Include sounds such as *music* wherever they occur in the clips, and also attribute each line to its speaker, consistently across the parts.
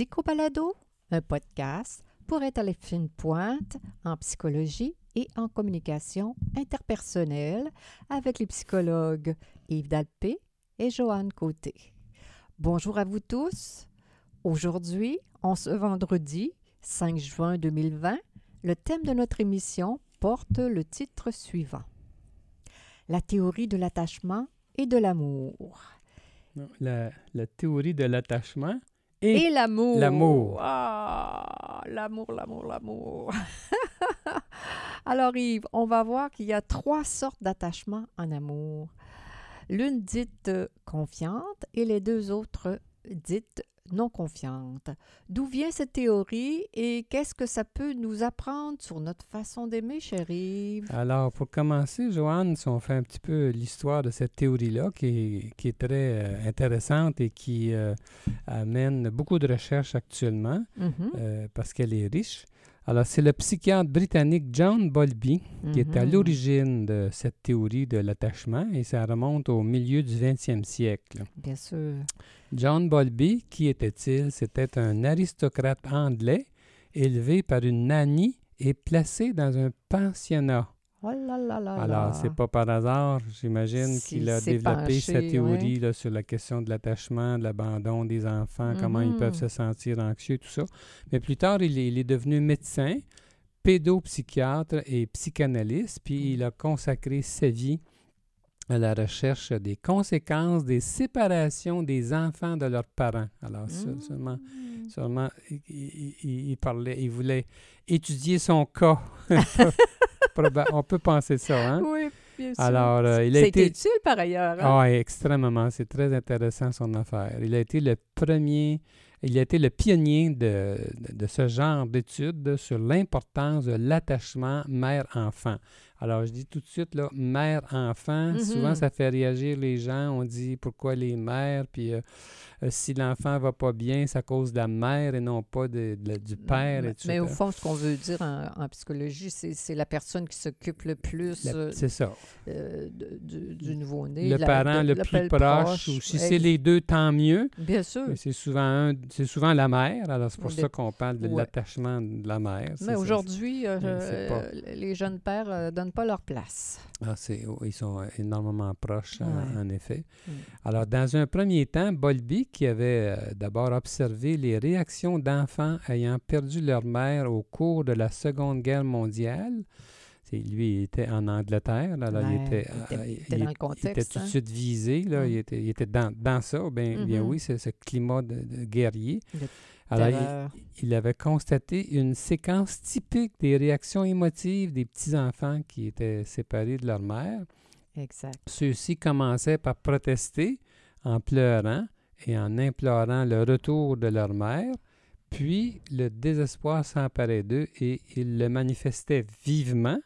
Speaker 1: Psychobalado, un podcast pour être à la fine pointe en psychologie et en communication interpersonnelle avec les psychologues Yves Dalpé et Joanne Côté. Bonjour à vous tous. Aujourd'hui, en ce vendredi 5 juin 2020, le thème de notre émission porte le titre suivant. La théorie de l'attachement et de l'amour.
Speaker 2: La, la théorie de l'attachement
Speaker 1: et, l'amour.
Speaker 2: L'amour.
Speaker 1: Ah, l'amour, l'amour, l'amour. *laughs* Alors Yves, on va voir qu'il y a trois sortes d'attachement en amour. L'une dite confiante et les deux autres dites non confiante. D'où vient cette théorie et qu'est-ce que ça peut nous apprendre sur notre façon d'aimer, chérie?
Speaker 2: Alors, pour commencer, Joanne, si on fait un petit peu l'histoire de cette théorie-là, qui, est très euh, intéressante et qui euh, amène beaucoup de recherches actuellement, mm-hmm. euh, parce qu'elle est riche. Alors, c'est le psychiatre britannique John Bowlby qui est à mhm. l'origine de cette théorie de l'attachement et ça remonte au milieu du 20e siècle.
Speaker 1: Bien sûr.
Speaker 2: John Bowlby, qui était-il? C'était un aristocrate anglais élevé par une nanny et placé dans un pensionnat.
Speaker 1: Oh là là là
Speaker 2: Alors, c'est pas par hasard, j'imagine, qu'il a développé cette théorie là, sur la question de l'attachement, de l'abandon des enfants, comment ils peuvent mm-hmm. se sentir anxieux, tout ça. Mais plus tard, il est, devenu médecin, pédopsychiatre et psychanalyste, puis mm. il a consacré sa vie à la recherche des conséquences des séparations des enfants de leurs parents. Alors, mm. seulement, seulement il, parlait, il voulait étudier son cas. *laughs* on peut penser ça, hein? *laughs*
Speaker 1: Oui, bien sûr.
Speaker 2: Alors, euh, il a été...
Speaker 1: utile par ailleurs.
Speaker 2: Hein? Ah, extrêmement. C'est très intéressant son affaire. Il a été le premier, il a été le pionnier de, de ce genre d'études sur l'importance de l'attachement mère-enfant. Alors, je dis tout de suite, là, mère-enfant, souvent, mm-hmm. ça fait réagir les gens. On dit pourquoi les mères, puis euh, euh, si l'enfant va pas bien, c'est à cause de la mère et non pas de, du père,
Speaker 1: mais, Mais au fond, ce qu'on veut dire en, psychologie, c'est la personne qui s'occupe le plus
Speaker 2: euh, c'est ça.
Speaker 1: du, nouveau-né.
Speaker 2: Le parent le plus proche, ou si c'est les deux, tant mieux.
Speaker 1: Bien sûr.
Speaker 2: C'est souvent, souvent la mère, alors c'est pour ça qu'on parle de l'attachement de la mère.
Speaker 1: Mais aujourd'hui, les jeunes pères donnent pas leur place.
Speaker 2: Ah, oh, ils sont énormément proches, en, effet. Mm. Alors, dans un premier temps, Bolby, qui avait euh, d'abord observé les réactions d'enfants ayant perdu leur mère au cours de la Seconde Guerre mondiale, lui, il était en Angleterre. Là, il, était,
Speaker 1: dans le contexte,
Speaker 2: il était tout de hein. suite visé. Là, mm. il, était, il était dans, dans ça. Bien, bien mm-hmm. oui, c'est ce climat de, guerrier. Alors, il, avait constaté une séquence typique des réactions émotives des petits-enfants qui étaient séparés de leur mère.
Speaker 1: Exact.
Speaker 2: Ceux-ci commençaient par protester en pleurant et en implorant le retour de leur mère, puis le désespoir s'emparait d'eux et ils le manifestaient vivement,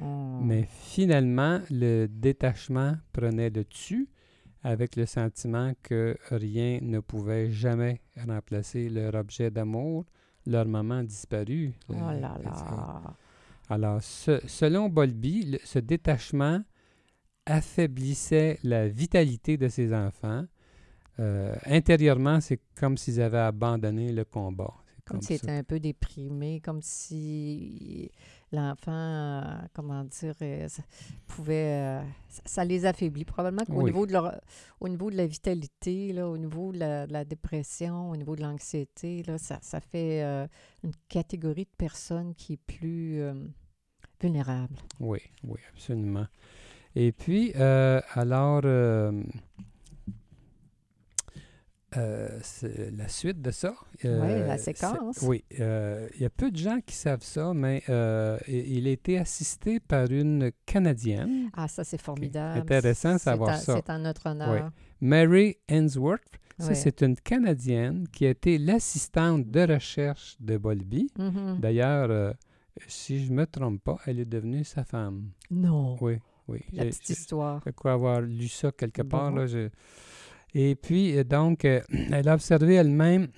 Speaker 2: oh. mais finalement le détachement prenait le dessus avec le sentiment que rien ne pouvait jamais remplacer leur objet d'amour, leur maman disparu.
Speaker 1: Oh là là.
Speaker 2: Alors, selon Bolby, ce détachement affaiblissait la vitalité de ses enfants. Euh, intérieurement, c'est comme s'ils avaient abandonné le combat.
Speaker 1: Comme, s'ils étaient un peu déprimés, comme si l'enfant, euh, comment dire, euh, ça pouvait, ça, les affaiblit probablement qu'au niveau de leur, au niveau de la vitalité, là, au niveau de la, dépression, au niveau de l'anxiété, là, ça, ça fait une catégorie de personnes qui est plus vulnérable.
Speaker 2: Oui, oui, absolument. Et puis, alors, euh, la suite de ça.
Speaker 1: Euh, oui, la séquence.
Speaker 2: Oui, euh, il y a peu de gens qui savent ça, mais il a été assisté par une Canadienne.
Speaker 1: Ah, ça, c'est formidable.
Speaker 2: Intéressant de savoir ça.
Speaker 1: C'est un notre honneur.
Speaker 2: Mary Ainsworth, c'est une Canadienne qui a été l'assistante de recherche de Bolby. Mm-hmm. D'ailleurs, si je ne me trompe pas, elle est devenue sa femme.
Speaker 1: Non.
Speaker 2: Oui, oui.
Speaker 1: La petite histoire.
Speaker 2: Je crois avoir lu ça quelque part. Là, je, et puis, euh, donc, euh, *clears throat* elle a observé elle-même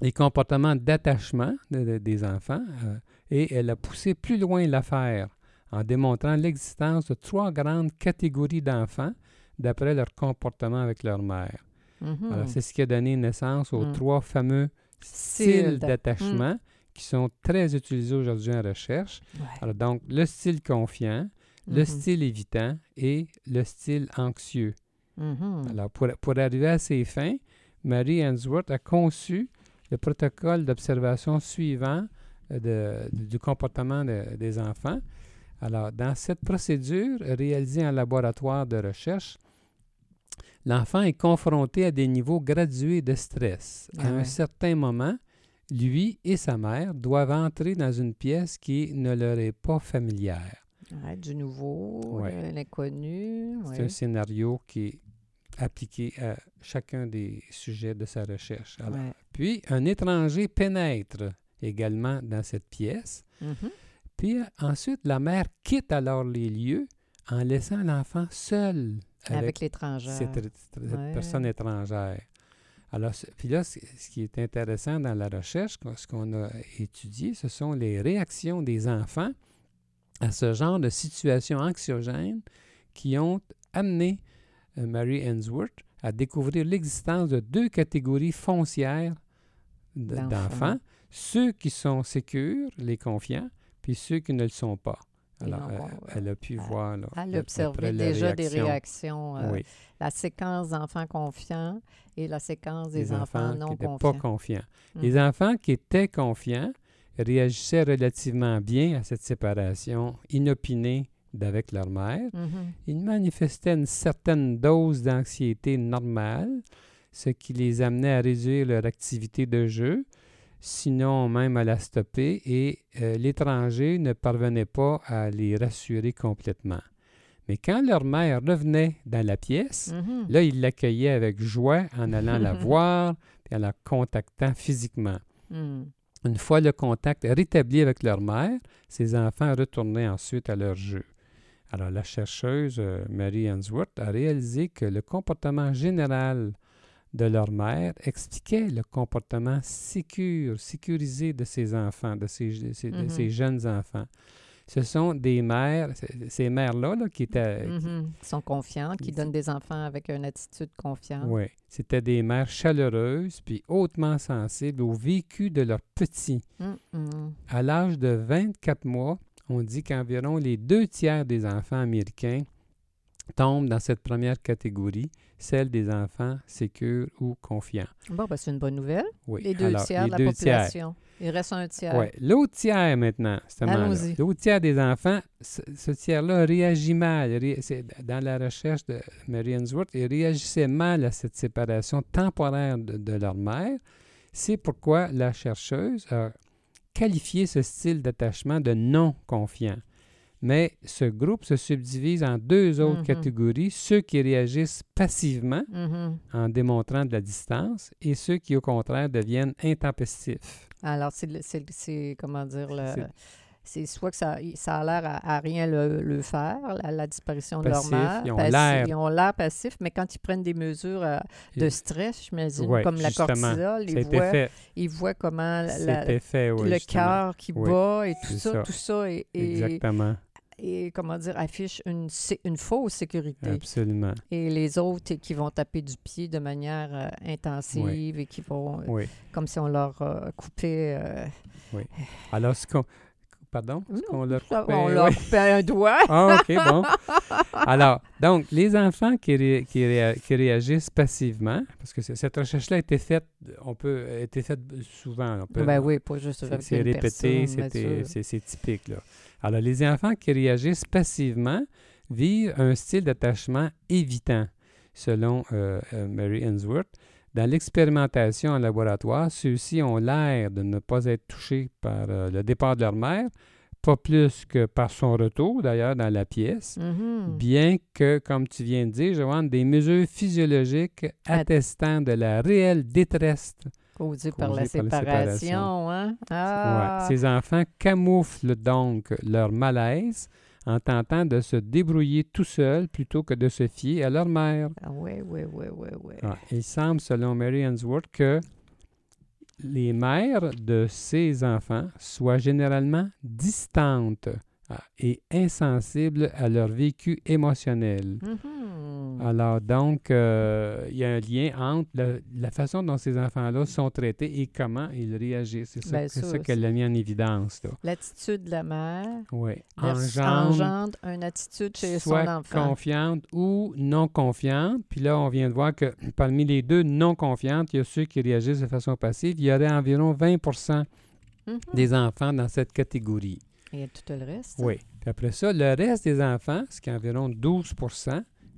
Speaker 2: les comportements d'attachement des enfants euh, et elle a poussé plus loin l'affaire en démontrant l'existence de trois grandes catégories d'enfants d'après leur comportement avec leur mère. Mm-hmm. C'est ce qui a donné naissance aux mm. trois fameux styles d'attachement mm. qui sont très utilisés aujourd'hui en recherche. Alors, donc, le style confiant, le mm-hmm. style évitant et le style anxieux. Mm-hmm. Alors, pour, pour, arriver à ces fins, Mary Ainsworth a conçu le protocole d'observation suivant euh, du comportement des enfants. Alors, dans cette procédure réalisée en laboratoire de recherche, l'enfant est confronté à des niveaux gradués de stress. à un certain moment, lui et sa mère doivent entrer dans une pièce qui ne leur est pas familière.
Speaker 1: du nouveau, de l'inconnu.
Speaker 2: C'est un scénario qui est appliqué à chacun des sujets de sa recherche. Puis, un étranger pénètre également dans cette pièce. Mm-hmm. Puis ensuite, la mère quitte alors les lieux en laissant l'enfant seul
Speaker 1: avec, l'étranger.
Speaker 2: Cette, personne étrangère. Alors, puis là, ce qui est intéressant dans la recherche, ce qu'on a étudié, ce sont les réactions des enfants à ce genre de situation anxiogène qui ont amené Mary Ainsworth à découvrir l'existence de deux catégories foncières d'enfants, ceux qui sont sécures, les confiants, puis ceux qui ne le sont pas. Alors, elle, a pu voir. Là,
Speaker 1: elle a observé déjà des réactions. Euh, la séquence d'enfants confiants et la séquence des enfants, non
Speaker 2: qui
Speaker 1: confiants.
Speaker 2: pas confiants. Hum. Les enfants qui étaient confiants réagissaient relativement bien à cette séparation inopinée d'avec leur mère. Mm-hmm. Ils manifestaient une certaine dose d'anxiété normale, ce qui les amenait à réduire leur activité de jeu sinon même à la stopper, et euh, l'étranger ne parvenait pas à les rassurer complètement. Mais quand leur mère revenait dans la pièce, mm-hmm. là, ils l'accueillaient avec joie en allant la *laughs* voir et en la contactant physiquement. Mm. Une fois le contact rétabli avec leur mère, ces enfants retournaient ensuite à leur jeu. Alors, la chercheuse euh, Mary Answorth a réalisé que le comportement général de leur mère expliquait le comportement sécure, sécurisé de ces enfants, de ces, mm-hmm. jeunes enfants. Ce sont des mères, ces mères-là qui étaient...
Speaker 1: Mm-hmm. Qui sont confiantes, qui donnent des enfants avec une attitude confiante.
Speaker 2: Oui, c'était des mères chaleureuses puis hautement sensibles au vécu de leurs petits. Mm-hmm. À l'âge de 24 mois, on dit qu'environ les deux tiers des enfants américains tombent dans cette première catégorie, celle des enfants sécures ou confiants.
Speaker 1: Bon, ben, c'est une bonne nouvelle. Oui. Les deux tiers de la population. Il reste un tiers.
Speaker 2: Oui. L'autre tiers maintenant, L'autre tiers des enfants, ce, tiers-là réagit mal. Dans la recherche de Mary Ainsworth, il réagissait mal à cette séparation temporaire de, de leur mère. C'est pourquoi la chercheuse a qualifié ce style d'attachement de non confiant. Mais ce groupe se subdivise en deux autres mm-hmm. catégories, ceux qui réagissent passivement mm-hmm. en démontrant de la distance et ceux qui, au contraire, deviennent intempestifs.
Speaker 1: Alors, c'est, comment dire, c'est soit que ça, ça a l'air à, rien le, faire, la, disparition de leur mère. Ils ont l'air. Ils ont l'air passifs, mais quand ils prennent des mesures euh, de stress, j'imagine, comme la cortisol, ils voient, ils voient comment le cœur qui bat et tout ça, tout ça est,
Speaker 2: Exactement
Speaker 1: et comment dire, affiche une, une fausse sécurité.
Speaker 2: Absolument.
Speaker 1: Et les autres qui vont taper du pied de manière euh, intensive et qui vont, euh, comme si on leur euh, coupait.
Speaker 2: oui. Alors, ce qu'on. Pardon?
Speaker 1: Leur coupait, on leur coupait un doigt. *laughs*
Speaker 2: ah, OK, bon. Alors, donc, les enfants qui, qui, réagissent passivement, parce que cette recherche-là a été faite, on peut, a été faite souvent.
Speaker 1: ben oui, pas juste
Speaker 2: C'est répété, c'est typique, là. Alors, les enfants qui réagissent passivement vivent un style d'attachement évitant, selon euh, euh, Mary Ainsworth. Dans l'expérimentation en laboratoire, ceux-ci ont l'air de ne pas être touchés par euh, le départ de leur mère, pas plus que par son retour d'ailleurs dans la pièce, mm-hmm. bien que, comme tu viens de dire, Joanne, des mesures physiologiques attestant de la réelle détresse
Speaker 1: Causé par, la, séparation. Hein? Ah.
Speaker 2: Ces enfants camouflent donc leur malaise en tentant de se débrouiller tout seuls plutôt que de se fier à leur mère.
Speaker 1: Ah, oui, oui, oui, oui, oui.
Speaker 2: il semble, selon Mary Ainsworth, que les mères de ces enfants soient généralement distantes ah, et insensibles à leur vécu émotionnel.
Speaker 1: Mhm.
Speaker 2: Alors, donc, euh, il y a un lien entre le- la façon dont ces enfants-là sont traités et comment ils réagissent. C'est ça, c'est
Speaker 1: ça,
Speaker 2: ça qu'elle a mis en évidence.
Speaker 1: L'attitude de la mère
Speaker 2: Oui. Engendre
Speaker 1: engendre une attitude chez
Speaker 2: soit
Speaker 1: son enfant.
Speaker 2: confiante ou non confiante. Puis là, on vient de voir que *clears throat* parmi les deux non confiantes, il y a ceux qui réagissent de façon passive. Il y aurait environ 20
Speaker 1: Mhm.
Speaker 2: des enfants dans cette catégorie.
Speaker 1: Et tout le reste.
Speaker 2: Oui. Puis après ça, le reste des enfants, ce qui est environ 12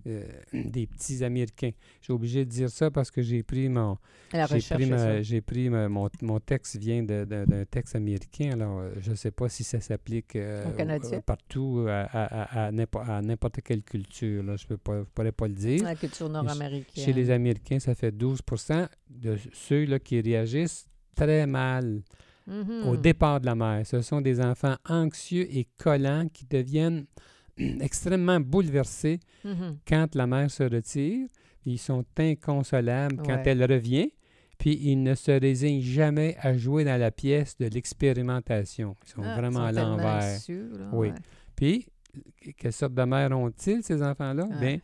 Speaker 2: euh, des petits Américains. J'ai obligé de dire ça parce que j'ai pris mon j'ai pris,
Speaker 1: est ça.
Speaker 2: ma- j'ai pris ma- mon, mon texte vient d'un texte américain, alors euh, je ne sais pas si ça s'applique euh, partout à, à- à- à n'importe quelle culture. là. Je ne pourrais pas le dire.
Speaker 1: La culture nord-américaine.
Speaker 2: Chez les Américains, ça fait 12% de ceux là, qui réagissent très mal
Speaker 1: Mhm.
Speaker 2: au départ de la mère. Ce sont des enfants anxieux et collants qui deviennent *clears throat* extrêmement bouleversés
Speaker 1: Mhm.
Speaker 2: quand la mère se retire. Ils sont inconsolables quand elle revient. Puis ils ne se résignent jamais à jouer dans la pièce de l'expérimentation. Ils sont
Speaker 1: Ah,
Speaker 2: vraiment
Speaker 1: ils
Speaker 2: à
Speaker 1: sont
Speaker 2: l'envers. Oui.
Speaker 1: ouais.
Speaker 2: Puis, quelle sorte de mère ont-ils, ces enfants-là?
Speaker 1: Ouais.
Speaker 2: Bien,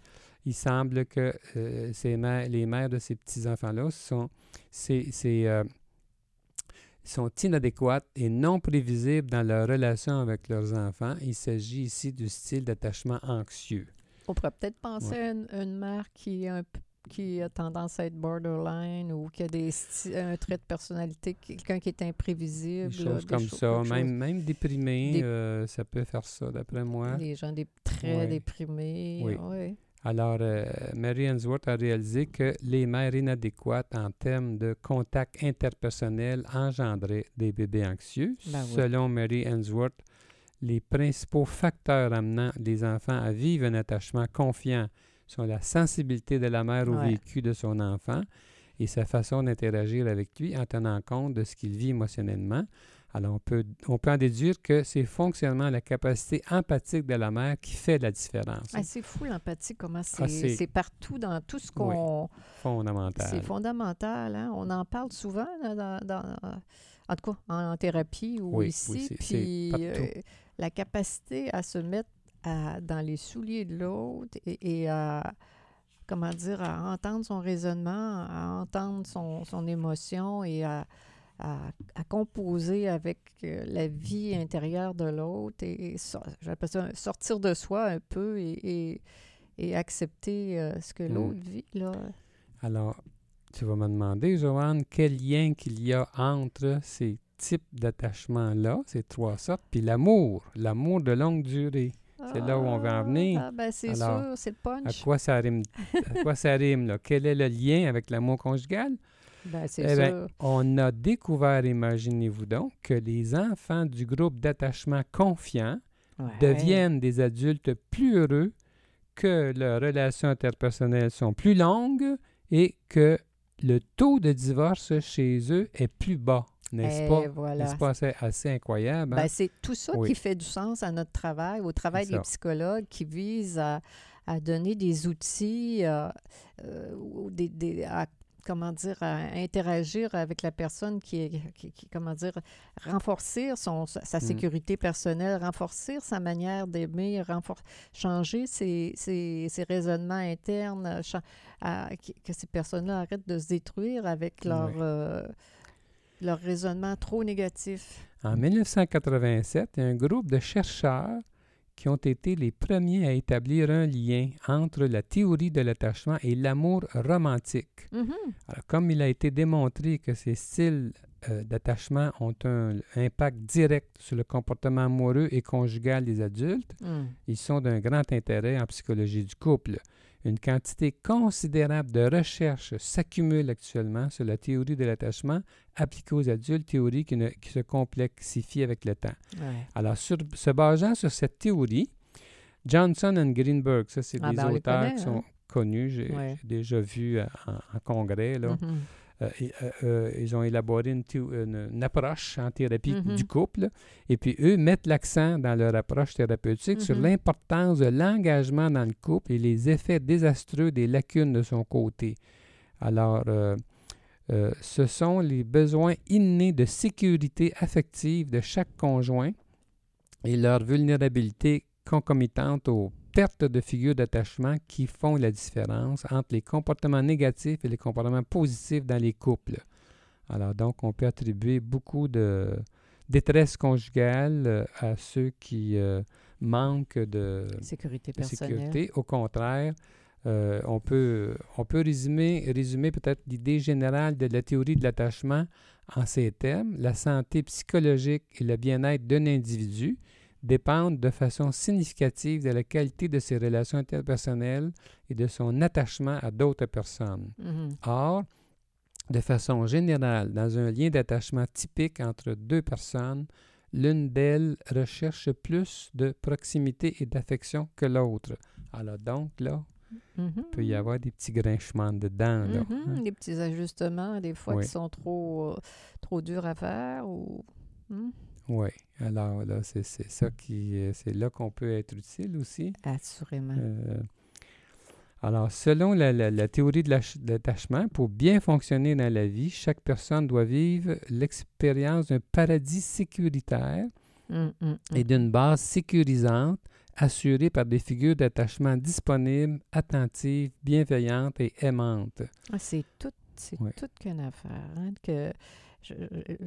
Speaker 2: il semble que euh, ces mères- les mères de ces petits-enfants-là sont, c'est, euh, sont inadéquates et non prévisibles dans leur relation avec leurs enfants. Il s'agit ici du style d'attachement anxieux.
Speaker 1: On pourrait peut-être penser à une, une mère qui, un a tendance à être borderline ou qui a des un trait de personnalité, quelqu'un qui est imprévisible.
Speaker 2: Des
Speaker 1: là,
Speaker 2: choses
Speaker 1: des
Speaker 2: comme
Speaker 1: choses-
Speaker 2: ça. Même, même déprimé,
Speaker 1: Des-
Speaker 2: euh, ça peut faire ça, d'après moi.
Speaker 1: Des gens des, très
Speaker 2: Ouais.
Speaker 1: déprimés.
Speaker 2: Oui.
Speaker 1: ouais.
Speaker 2: Alors, euh, Mary Ainsworth a réalisé que les mères inadéquates en termes de contact interpersonnel engendraient des bébés anxieux.
Speaker 1: Ben oui.
Speaker 2: Selon Mary Ainsworth, les principaux facteurs amenant les enfants à vivre un attachement confiant sont la sensibilité de la mère au
Speaker 1: Ouais.
Speaker 2: vécu de son enfant et sa façon d'interagir avec lui en tenant compte de ce qu'il vit émotionnellement. Alors, on peut, on peut en déduire que c'est fonctionnellement la capacité empathique de la mère qui fait la différence.
Speaker 1: Ah, c'est fou l'empathie, comment c'est
Speaker 2: Ah, c'est-
Speaker 1: c'est partout dans tout ce qu'on...
Speaker 2: Fondamental.
Speaker 1: C'est fondamental, hein? On en parle souvent là, dans, dans- en tout cas en, en thérapie ou
Speaker 2: Oui, oui,
Speaker 1: ici.
Speaker 2: c'est
Speaker 1: puis euh, la capacité à se mettre à- dans les souliers de l'autre et, et à comment dire à entendre son raisonnement, à entendre son, son émotion et à, à- à composer avec euh, la vie intérieure de l'autre et, et so- j'appelle ça sortir de soi un peu et, et- et accepter euh, ce que
Speaker 2: Mm.
Speaker 1: l'autre vit là.
Speaker 2: Alors, tu vas me demander, Joanne, quel lien qu'il y a entre ces types d'attachements-là, ces trois sortes, puis l'amour, l'amour de longue durée? C'est là où on veut en venir.
Speaker 1: Ah, ben c'est sûr, c'est le
Speaker 2: À
Speaker 1: punch.
Speaker 2: quoi ça rime? À quoi ça rime, là? Quel est le lien avec l'amour conjugal?
Speaker 1: Ben, c'est
Speaker 2: Eh ben,
Speaker 1: sûr.
Speaker 2: On a découvert, imaginez-vous donc, que les enfants du groupe d'attachement confiant
Speaker 1: Ouais.
Speaker 2: deviennent des adultes plus heureux, que leurs relations interpersonnelles sont plus longues et que le taux de divorce chez eux est plus bas, n'est-ce
Speaker 1: Eh,
Speaker 2: pas?
Speaker 1: voilà.
Speaker 2: N'est-ce pas? Assez, assez incroyable? hein?
Speaker 1: Ben, c'est tout ça
Speaker 2: Oui.
Speaker 1: qui fait du sens à notre travail, au travail des psychologues qui vise à, à donner des outils, euh, euh, ou des, des- à, comment dire, à interagir avec la personne qui est, qui, qui- comment dire, renforcer son, sa
Speaker 2: Mm.
Speaker 1: sécurité personnelle, renforcer sa manière d'aimer, changer ses, ses- ses raisonnements internes, à- que ces personnes-là arrêtent de se détruire avec leur,
Speaker 2: Oui.
Speaker 1: euh, leur raisonnement trop négatif.
Speaker 2: En 1987, il y a un groupe de chercheurs qui ont été les premiers à établir un lien entre la théorie de l'attachement et l'amour romantique.
Speaker 1: Mhm.
Speaker 2: Alors, comme il a été démontré que ces styles euh, d'attachement ont un impact direct sur le comportement amoureux et conjugal des adultes,
Speaker 1: Mm.
Speaker 2: ils sont d'un grand intérêt en psychologie du couple. Une quantité considérable de recherches s'accumule actuellement sur la théorie de l'attachement appliquée aux adultes, théorie qui, ne- qui se complexifie avec le temps.
Speaker 1: Ouais.
Speaker 2: Alors, sur- se basant sur cette théorie, Johnson et Greenberg, ça c'est
Speaker 1: Ah,
Speaker 2: des
Speaker 1: ben,
Speaker 2: auteurs
Speaker 1: connaît,
Speaker 2: qui
Speaker 1: hein?
Speaker 2: sont connus, j'ai
Speaker 1: Ouais.
Speaker 2: déjà vu euh, en, en congrès, là. Euh, ils ont élaboré une, théo- une- une approche en thérapie
Speaker 1: Mhm.
Speaker 2: du couple. Et puis, eux mettent l'accent dans leur approche thérapeutique sur
Speaker 1: Mhm.
Speaker 2: l'importance de l'engagement dans le couple et les effets désastreux des lacunes de son côté. Alors, euh, euh, ce sont les besoins innés de sécurité affective de chaque conjoint et leur vulnérabilité concomitante aux pertes de figures d'attachement qui font la différence entre les comportements négatifs et les comportements positifs dans les couples. Alors donc, on peut attribuer beaucoup de détresse conjugale euh, à ceux qui euh, manquent de
Speaker 1: sécurité
Speaker 2: sécurité. Au contraire, euh, on, peut, on peut résumer, résumer peut-être l'idée générale de la théorie de l'attachement en ces termes. La santé psychologique et le bien-être d'un individu dépendent de façon significative de la qualité de ses relations interpersonnelles et de son attachement à d'autres personnes.
Speaker 1: Mhm.
Speaker 2: Or, de façon générale, dans un lien d'attachement typique entre deux personnes, l'une d'elles recherche plus de proximité et d'affection que l'autre. Alors donc, là, il peut y
Speaker 1: Mhm.
Speaker 2: avoir des petits grinchements dedans. Là,
Speaker 1: Mhm,
Speaker 2: hein.
Speaker 1: Des petits ajustements, des fois,
Speaker 2: Oui.
Speaker 1: qui sont trop, euh, trop durs à faire ou... Hmm?
Speaker 2: Oui, alors là, c'est ça qui... euh, C'est là qu'on peut être utile aussi.
Speaker 1: Assurément.
Speaker 2: Euh, alors, selon la, la- la théorie de l'attachement, pour bien fonctionner dans la vie, chaque personne doit vivre l'expérience d'un paradis sécuritaire
Speaker 1: Hum, hum,
Speaker 2: et
Speaker 1: hum.
Speaker 2: d'une base sécurisante assurée par des figures d'attachement disponibles, attentives, bienveillantes et aimantes.
Speaker 1: Ah, c'est tout, c'est toute qu'une affaire. hein, que je-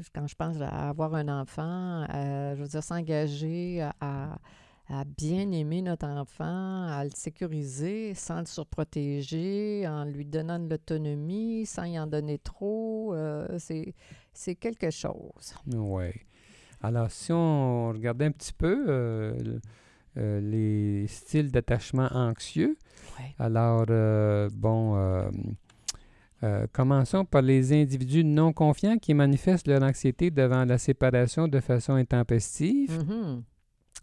Speaker 1: je- quand je pense à avoir un enfant, à, je veux dire, s'engager à, bien aimer notre enfant, à le sécuriser sans le surprotéger, en lui donnant de l'autonomie, sans y en donner trop, euh, c'est, quelque chose.
Speaker 2: Oui. Alors, si on regardait un petit peu euh, le- euh, les styles d'attachement anxieux,
Speaker 1: Ouais.
Speaker 2: alors, euh, bon, euh, commençons par les individus non confiants qui manifestent leur anxiété devant la séparation de façon intempestive.
Speaker 1: Mhm.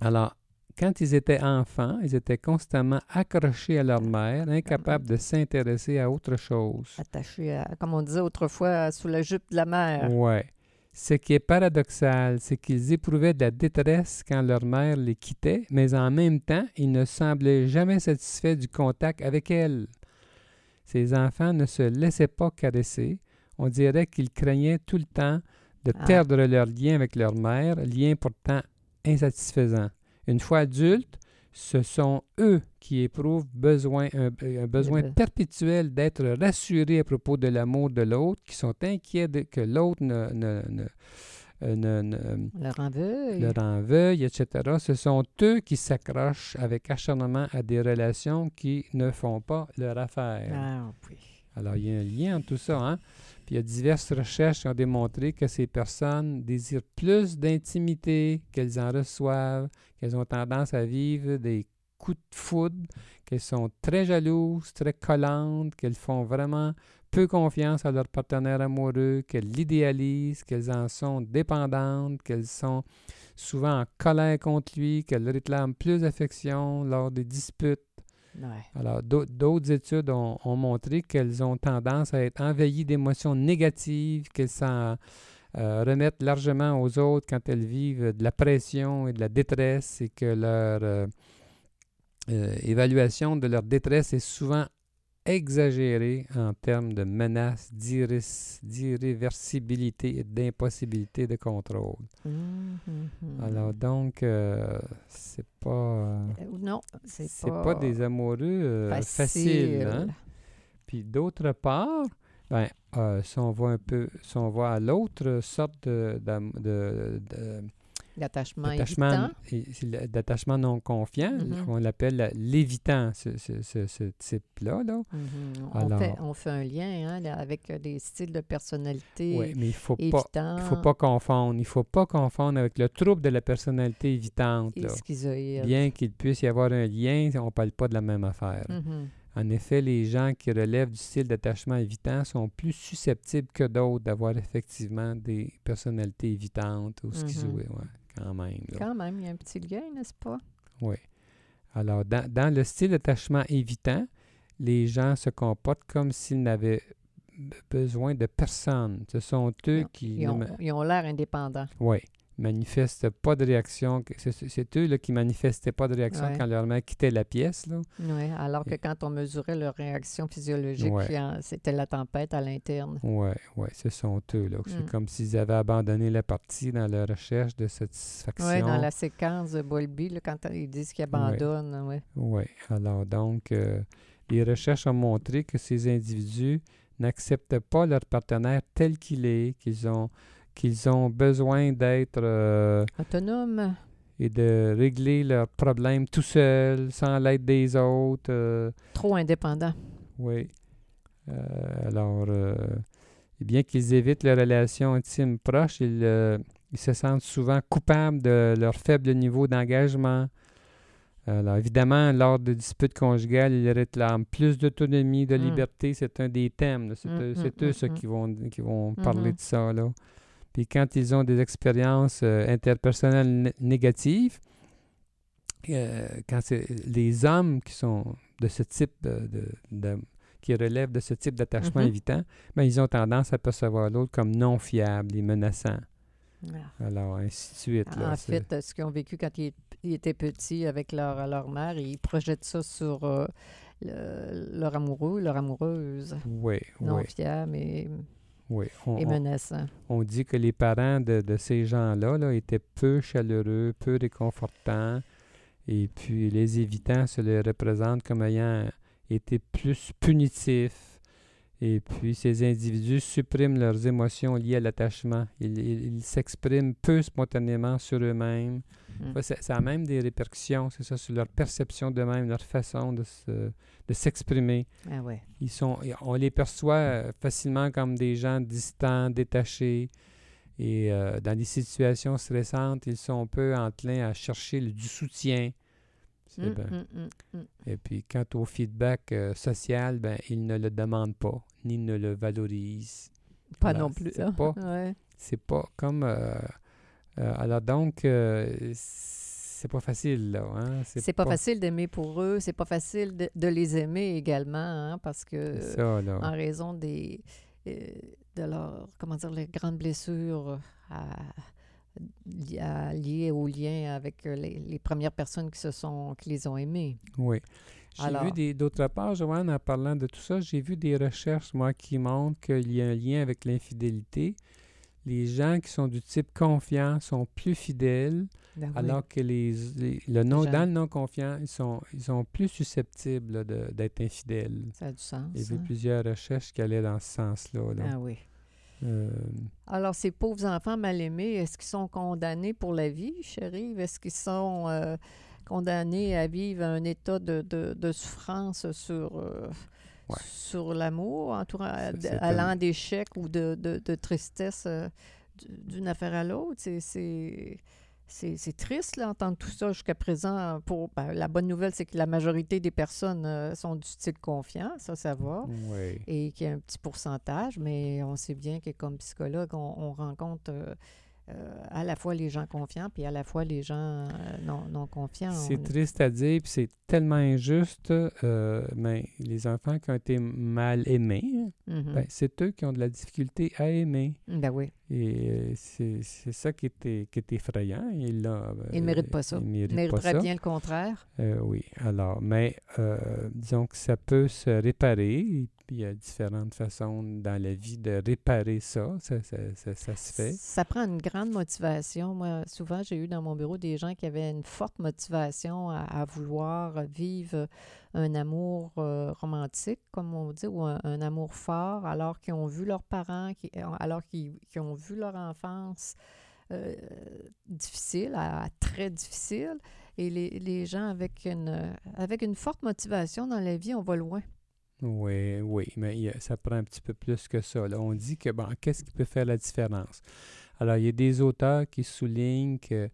Speaker 2: Alors, quand ils étaient enfants, ils étaient constamment accrochés à leur mère, incapables de s'intéresser à autre chose.
Speaker 1: Attaché, à, comme on disait autrefois, sous la jupe de la mère.
Speaker 2: Ouais. Ce qui est paradoxal, c'est qu'ils éprouvaient de la détresse quand leur mère les quittait, mais en même temps, ils ne semblaient jamais satisfaits du contact avec elle. Ces enfants ne se laissaient pas caresser. On dirait qu'ils craignaient tout le temps de
Speaker 1: Ah.
Speaker 2: perdre leur lien avec leur mère, lien pourtant insatisfaisant. Une fois adultes, ce sont eux qui éprouvent besoin, un, un besoin
Speaker 1: be-
Speaker 2: perpétuel d'être rassurés à propos de l'amour de l'autre, qui sont inquiets de- que l'autre ne, ne- ne- euh, ne- ne-
Speaker 1: Leur en veuille.
Speaker 2: leur en veuille, etc. Ce sont eux qui s'accrochent avec acharnement à des relations qui ne font pas leur affaire.
Speaker 1: Ah oui.
Speaker 2: Alors, il y a un lien entre tout ça. Hein? Puis il y a diverses recherches qui ont démontré que ces personnes désirent plus d'intimité qu'elles en reçoivent, qu'elles ont tendance à vivre des coups de foudre, qu'elles sont très jalouses, très collantes, qu'elles font vraiment peu confiance à leur partenaire amoureux, qu'elles l'idéalisent, qu'elles en sont dépendantes, qu'elles sont souvent en colère contre lui, qu'elles réclament plus d'affection lors des disputes.
Speaker 1: Ouais.
Speaker 2: Alors, d'au- d'autres études ont, ont montré qu'elles ont tendance à être envahies d'émotions négatives, qu'elles s'en euh, remettent largement aux autres quand elles vivent de la pression et de la détresse et que leur euh, euh, évaluation de leur détresse est souvent exagérée en termes de menaces, d'irréversibilité et d'impossibilité de contrôle.
Speaker 1: Mhm, mhm.
Speaker 2: Alors donc, euh, c'est pas... euh,
Speaker 1: Euh, non, c'est pas,
Speaker 2: pas, des amoureux euh, faciles. hein. Puis d'autre part, ben, euh, si on va un peu, si on à l'autre sorte de, d'am- de- de-
Speaker 1: L'attachement
Speaker 2: d'attachement,
Speaker 1: évitant.
Speaker 2: d'attachement non confiant,
Speaker 1: Mhm.
Speaker 2: qu'on appelle la- l'évitant, ce, ce- ce- ce type-là. Là.
Speaker 1: Mhm. On,
Speaker 2: Alors-
Speaker 1: fait, on fait un lien hein, là, avec euh, des styles de personnalité
Speaker 2: Oui, mais il faut pas. Il faut pas confondre. Il faut pas confondre avec le trouble de la personnalité évitante.
Speaker 1: et
Speaker 2: là. Bien qu'il puisse y avoir un lien, on ne parle pas de la même affaire.
Speaker 1: Mhm.
Speaker 2: En effet, les gens qui relèvent du style d'attachement évitant sont plus susceptibles que d'autres d'avoir effectivement des personnalités évitantes ou schizoïdes. Ouais, quand même. là.
Speaker 1: Quand même, il y a un petit lien, n'est-ce pas?
Speaker 2: Oui. Alors, dans, dans le style d'attachement évitant, les gens se comportent comme s'ils n'avaient besoin de personne. Ce sont eux qui...
Speaker 1: Ils ont l'air indépendants.
Speaker 2: Oui. Manifestent pas de réaction. C'est eux là, qui manifestaient pas de réaction quand leur mère quittait la pièce.
Speaker 1: Oui, alors que quand on mesurait leur réaction physiologique, c'était la tempête à l'interne.
Speaker 2: Oui, ouais, ce sont eux. C'est mm. comme s'ils avaient abandonné la partie dans leur recherche de satisfaction.
Speaker 1: Oui, dans la séquence de Bolby, quand ils disent qu'ils abandonnent. Oui,
Speaker 2: ouais. alors donc, euh, les recherches ont montré que ces individus n'acceptent pas leur partenaire tel qu'il est, qu'ils ont qu'ils ont besoin d'être
Speaker 1: euh, autonomes
Speaker 2: et de régler leurs problèmes tout seuls, sans l'aide des autres. Euh.
Speaker 1: Trop indépendants.
Speaker 2: Oui. Euh, alors, bien qu'ils évitent les relations intimes proches, ils, ils, se sentent souvent coupables de leur faible niveau d'engagement. Alors, évidemment, lors de disputes conjugales, ils réclament plus d'autonomie, de mm. liberté. C'est un des thèmes. C'est mm, mm, eux, ceux qui vont, qui vont parler mm-hmm. de ça. Là. Puis quand ils ont des expériences euh, interpersonnelles négatives, euh, quand c'est les hommes qui sont de ce type de, qui relèvent de ce type d'attachement mm-hmm. évitant, ben, ils ont tendance à percevoir l'autre comme non fiable et menaçant. Ah. Alors, ainsi de suite.
Speaker 1: en fait, ce qu'ils ont vécu quand ils, étaient petits avec leur, leur mère, ils projettent ça sur euh, leur amoureux, leur amoureuse.
Speaker 2: Oui,
Speaker 1: non fiable, mais
Speaker 2: oui,
Speaker 1: on, et menaçant.
Speaker 2: On, dit que les parents de, ces gens-là là, étaient peu chaleureux, peu réconfortants, et puis les évitants se les représentent comme ayant été plus punitifs. Et puis ces individus suppriment leurs émotions liées à l'attachement. Ils s'expriment peu spontanément sur eux-mêmes. Mm. Ça, a même des répercussions, c'est ça, sur leur perception d'eux-mêmes, leur façon de, de s'exprimer.
Speaker 1: Ah ouais.
Speaker 2: Ils sont, on les perçoit euh, facilement comme des gens distants, détachés. Et euh, dans des situations stressantes, ils sont un peu enclins à chercher du soutien. Mm, mm, et puis, quant au feedback euh, social, ben, ils ne le demandent pas, ni ne le valorisent.
Speaker 1: Pas non plus.
Speaker 2: C'est pas, pas comme euh, alors donc, euh, c'est pas facile, là. Hein?
Speaker 1: C'est pas, facile d'aimer pour eux, c'est pas facile de, les aimer également, hein, parce que en raison des euh, de leur comment dire les grandes blessures liées au lien avec les, premières personnes qui se sont qui les ont aimés.
Speaker 2: Oui. J'ai vu d'autre part, Joanne, en parlant de tout ça, j'ai vu des recherches, moi, qui montrent qu'il y a un lien avec l'infidélité les gens qui sont du type confiant sont plus fidèles, ben alors que les, le non, dans le non-confiant, ils sont, ils sont plus susceptibles d'être infidèles.
Speaker 1: Ça a du sens.
Speaker 2: Il y a eu hein. plusieurs recherches qui allaient dans ce sens-là.
Speaker 1: Ah oui. Euh, alors, ces pauvres enfants mal aimés, est-ce qu'ils sont condamnés pour la vie, chérie? Est-ce qu'ils sont euh, condamnés à vivre un état de, de, souffrance sur... Euh, sur l'amour, allant d'échec ou de, de, tristesse euh, d'une affaire à l'autre. C'est c'est triste d'entendre tout ça jusqu'à présent. Pour ben, la bonne nouvelle, c'est que la majorité des personnes euh, sont du style confiant, ça, ça va, et qu'il y a un petit pourcentage, mais on sait bien que comme psychologue, on, rencontre euh, euh, à la fois les gens confiants puis à la fois les gens euh, non, non, confiants.
Speaker 2: C'est triste à dire, puis c'est tellement injuste, euh, mais les enfants qui ont été mal aimés, mm-hmm. ben, c'est eux qui ont de la difficulté à aimer.
Speaker 1: Ben oui.
Speaker 2: Et c'est ça qui est, qui est effrayant.
Speaker 1: Il ne mérite pas ça. Il mériterait bien le contraire.
Speaker 2: oui. Alors, mais disons que ça peut se réparer il y a différentes façons dans la vie de réparer ça. Ça, se fait.
Speaker 1: Ça prend une grande motivation. Moi, souvent, j'ai eu dans mon bureau des gens qui avaient une forte motivation à, vouloir vivre un amour euh, romantique, comme on dit, ou un, amour fort, alors qu'ils ont vu leurs parents, qui, alors qu'ils ont vu leur enfance euh, difficile, à, très difficile. Et les, les gens avec une, avec une forte motivation dans la vie, on va loin.
Speaker 2: Oui, oui, mais ça prend un petit peu plus que ça. On dit que, bon, qu'est-ce qui peut faire la différence? Alors, il y a des auteurs qui soulignent que,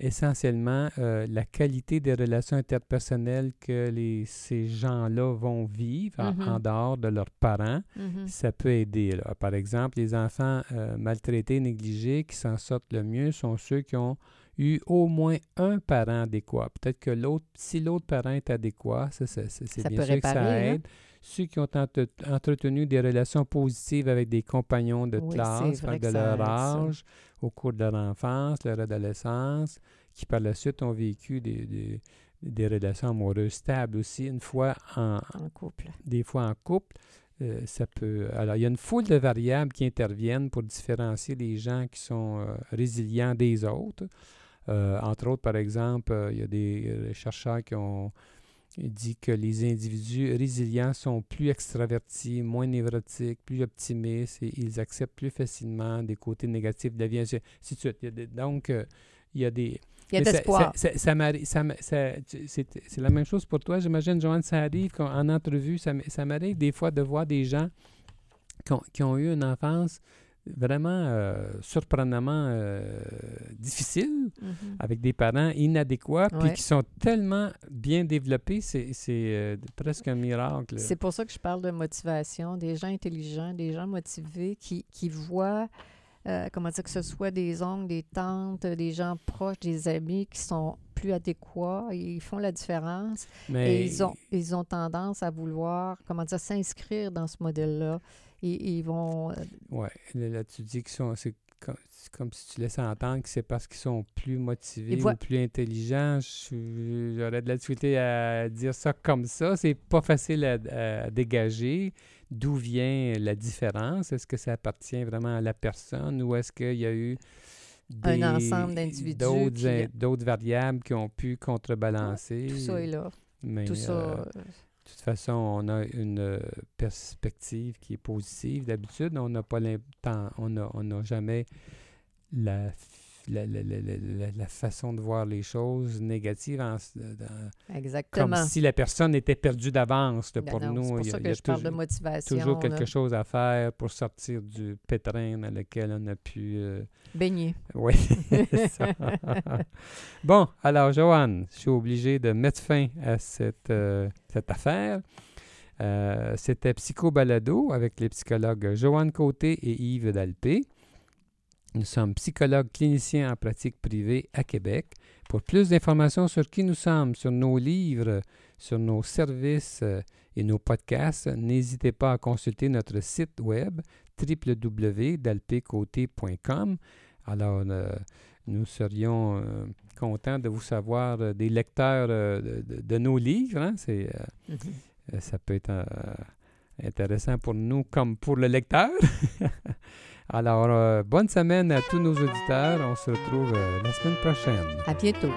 Speaker 2: essentiellement, euh, la qualité des relations interpersonnelles que les, ces gens-là vont vivre en, mm-hmm. dehors de leurs parents, mm-hmm. ça peut aider. Par exemple, les enfants euh, maltraités, négligés, qui s'en sortent le mieux sont ceux qui ont eu au moins un parent adéquat. Peut-être que l'autre, si l'autre parent est adéquat, c'est bien sûr que ça hein? aide. Ceux qui ont entretenu des relations positives avec des compagnons de classe de leur âge au cours de leur enfance, leur adolescence, qui par la suite ont vécu des, des, relations amoureuses stables aussi, une fois en,
Speaker 1: en couple.
Speaker 2: Des fois en couple. Euh, ça peut. Alors, il y a une foule de variables qui interviennent pour différencier les gens qui sont euh, résilients des autres. Euh, entre autres, par exemple, il y a des chercheurs qui ont dit que les individus résilients sont plus extravertis, moins névrotiques, plus optimistes et ils acceptent plus facilement des côtés négatifs de la vie. Donc, il y a des.
Speaker 1: Il y a d'espoir.
Speaker 2: c'est la même chose pour toi, j'imagine, Joanne, ça arrive en entrevue, ça, ça m'arrive des fois de voir des gens qui ont, qui ont eu une enfance vraiment euh, surprenamment euh, difficile, mm-hmm. avec des parents inadéquats, puis qui sont tellement bien développés, c'est euh, presque un miracle.
Speaker 1: C'est pour ça que je parle de motivation, des gens intelligents, des gens motivés qui, qui voient euh, comment dire, que ce soit des oncles, des tantes, des gens proches, des amis qui sont plus adéquats, ils font la différence. Mais... Et ils ont, ils ont tendance à vouloir, comment dire, s'inscrire dans ce modèle-là. Et, ils vont... Euh,
Speaker 2: oui, là, tu dis que c'est comme, si tu laissais entendre que c'est parce qu'ils sont plus motivés ou plus intelligents. J'aurais de la difficulté à dire ça comme ça. C'est pas facile à dégager d'où vient la différence? Est-ce que ça appartient vraiment à la personne ou est-ce qu'il y a eu
Speaker 1: un ensemble d'individus
Speaker 2: d'autres variables qui ont pu contrebalancer?
Speaker 1: Tout ça est là. tout ça. Euh,
Speaker 2: euh, de toute façon, on a une euh, perspective qui est positive. D'habitude, on n'a pas on n'a on jamais la la, la, la, la, façon de voir les choses négatives.
Speaker 1: Exactement.
Speaker 2: Comme si la personne était perdue d'avance. Pour nous,
Speaker 1: c'est pour ça que je parle de motivation.
Speaker 2: Toujours quelque chose à faire pour sortir du pétrin dans lequel on a pu... Euh,
Speaker 1: Baigner.
Speaker 2: Oui, *laughs* *laughs* bon, alors, Joanne, je suis obligé de mettre fin à cette, euh, cette affaire. Euh, c'était Psycho Balado avec les psychologues Joanne Côté et Yves Dalpé. Nous sommes psychologues cliniciens en pratique privée à Québec. Pour plus d'informations sur qui nous sommes, sur nos livres, sur nos services euh, et nos podcasts, n'hésitez pas à consulter notre site web www.dalpecoté.com. Alors, euh, nous serions euh, contents de vous savoir des lecteurs de, nos livres. Hein. C'est, mm-hmm. ça peut être intéressant pour nous comme pour le lecteur. *laughs* Alors, euh, bonne semaine à tous nos auditeurs. On se retrouve euh, la semaine prochaine.
Speaker 1: À bientôt.